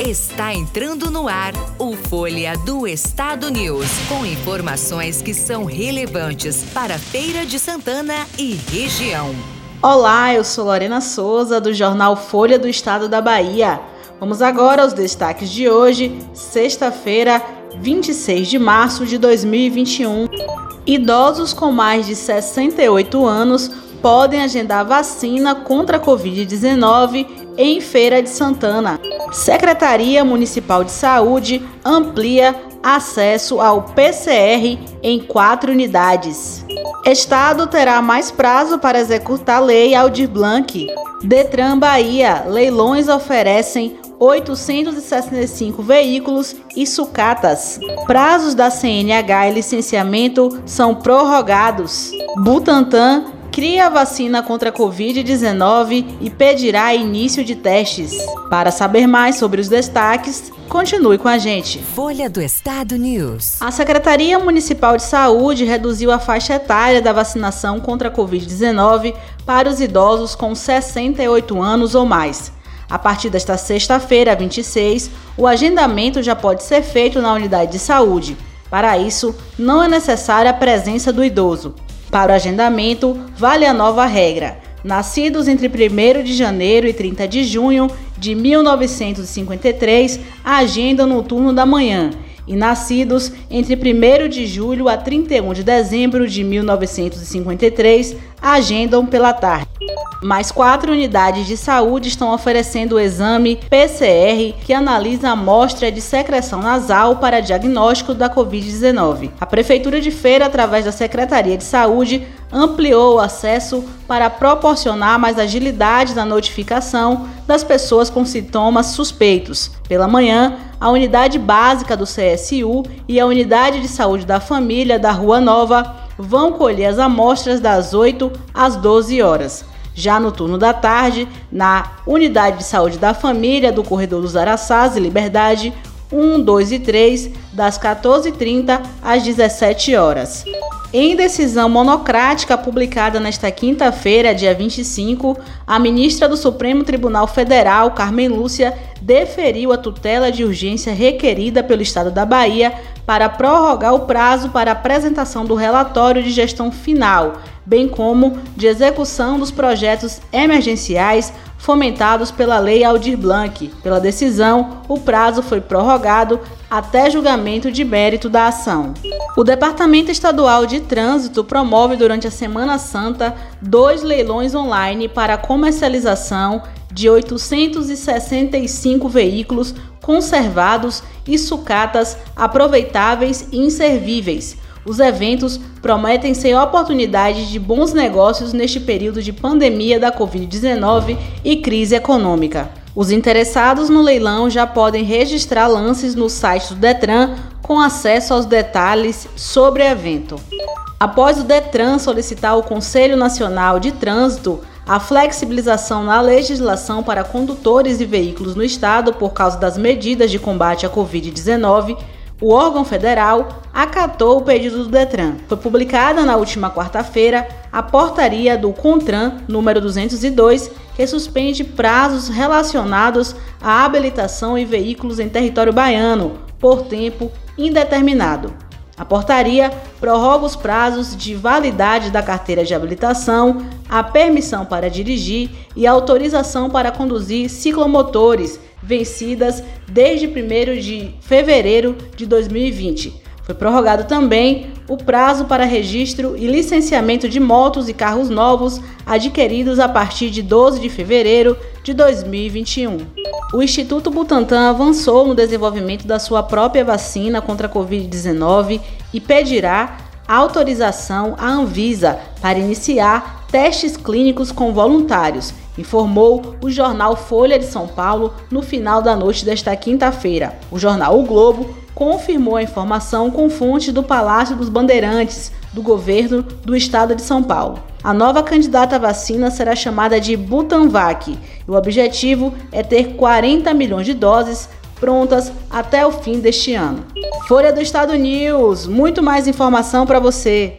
Está entrando no ar o Folha do Estado News, com informações que são relevantes para Feira de Santana e região. Olá, eu sou Lorena Souza, do jornal Folha do Estado da Bahia. Vamos agora aos destaques de hoje, sexta-feira, 26 de março de 2021. Idosos com mais de 68 anos podem agendar vacina contra a Covid-19 em Feira de Santana. Secretaria Municipal de Saúde amplia acesso ao PCR em quatro unidades. Estado terá mais prazo para executar lei Aldir Blanc. Detran Bahia, leilões oferecem 865 veículos e sucatas. Prazos da CNH e licenciamento são prorrogados. Butantan cria a vacina contra a Covid-19 e pedirá início de testes. Para saber mais sobre os destaques, continue com a gente. Folha do Estado News. A Secretaria Municipal de Saúde reduziu a faixa etária da vacinação contra a Covid-19 para os idosos com 68 anos ou mais. A partir desta sexta-feira, 26, o agendamento já pode ser feito na unidade de saúde. Para isso, não é necessária a presença do idoso. Para o agendamento, vale a nova regra. Nascidos entre 1 de janeiro e 30 de junho de 1953, agendam no turno da manhã e nascidos entre 1 de julho a 31 de dezembro de 1953 agendam pela tarde. Mais quatro unidades de saúde estão oferecendo o exame PCR, que analisa a amostra de secreção nasal para diagnóstico da Covid-19. A Prefeitura de Feira, através da Secretaria de Saúde, ampliou o acesso para proporcionar mais agilidade na notificação das pessoas com sintomas suspeitos. Pela manhã, a unidade básica do CSU e a unidade de saúde da família da Rua Nova vão colher as amostras das 8 às 12 horas. Já no turno da tarde, na Unidade de Saúde da Família do Corredor dos Araçás e Liberdade, 1, 2 e 3, das 14h30 às 17 horas. Em decisão monocrática publicada nesta quinta-feira, dia 25, a ministra do Supremo Tribunal Federal, Carmen Lúcia, deferiu a tutela de urgência requerida pelo Estado da Bahia para prorrogar o prazo para apresentação do relatório de gestão final, bem como de execução dos projetos emergenciais fomentados pela Lei Aldir Blanc. Pela decisão, o prazo foi prorrogado até julgamento de mérito da ação. O Departamento Estadual de Trânsito promove durante a Semana Santa dois leilões online para comercialização de 865 veículos conservados e sucatas aproveitáveis e inservíveis os eventos prometem ser oportunidades de bons negócios neste período de pandemia da Covid-19 e crise econômica. Os interessados no leilão já podem registrar lances no site do Detran com acesso aos detalhes sobre o evento. Após o Detran solicitar ao Conselho Nacional de Trânsito a flexibilização na legislação para condutores e veículos no estado por causa das medidas de combate à Covid-19, o órgão federal acatou o pedido do Detran. Foi publicada na última quarta-feira a portaria do CONTRAN número 202, que suspende prazos relacionados à habilitação em veículos em território baiano por tempo indeterminado. A portaria prorroga os prazos de validade da carteira de habilitação, a permissão para dirigir e a autorização para conduzir ciclomotores vencidas desde 1 de fevereiro de 2020. Foi prorrogado também o prazo para registro e licenciamento de motos e carros novos adquiridos a partir de 12 de fevereiro de 2021. O Instituto Butantan avançou no desenvolvimento da sua própria vacina contra a Covid-19 e pedirá autorização à Anvisa para iniciar testes clínicos com voluntários informou o jornal Folha de São Paulo no final da noite desta quinta-feira. O jornal O Globo confirmou a informação com fontes do Palácio dos Bandeirantes, do governo do estado de São Paulo. A nova candidata à vacina será chamada de Butanvac e o objetivo é ter 40 milhões de doses prontas até o fim deste ano. Folha do Estado News, muito mais informação para você.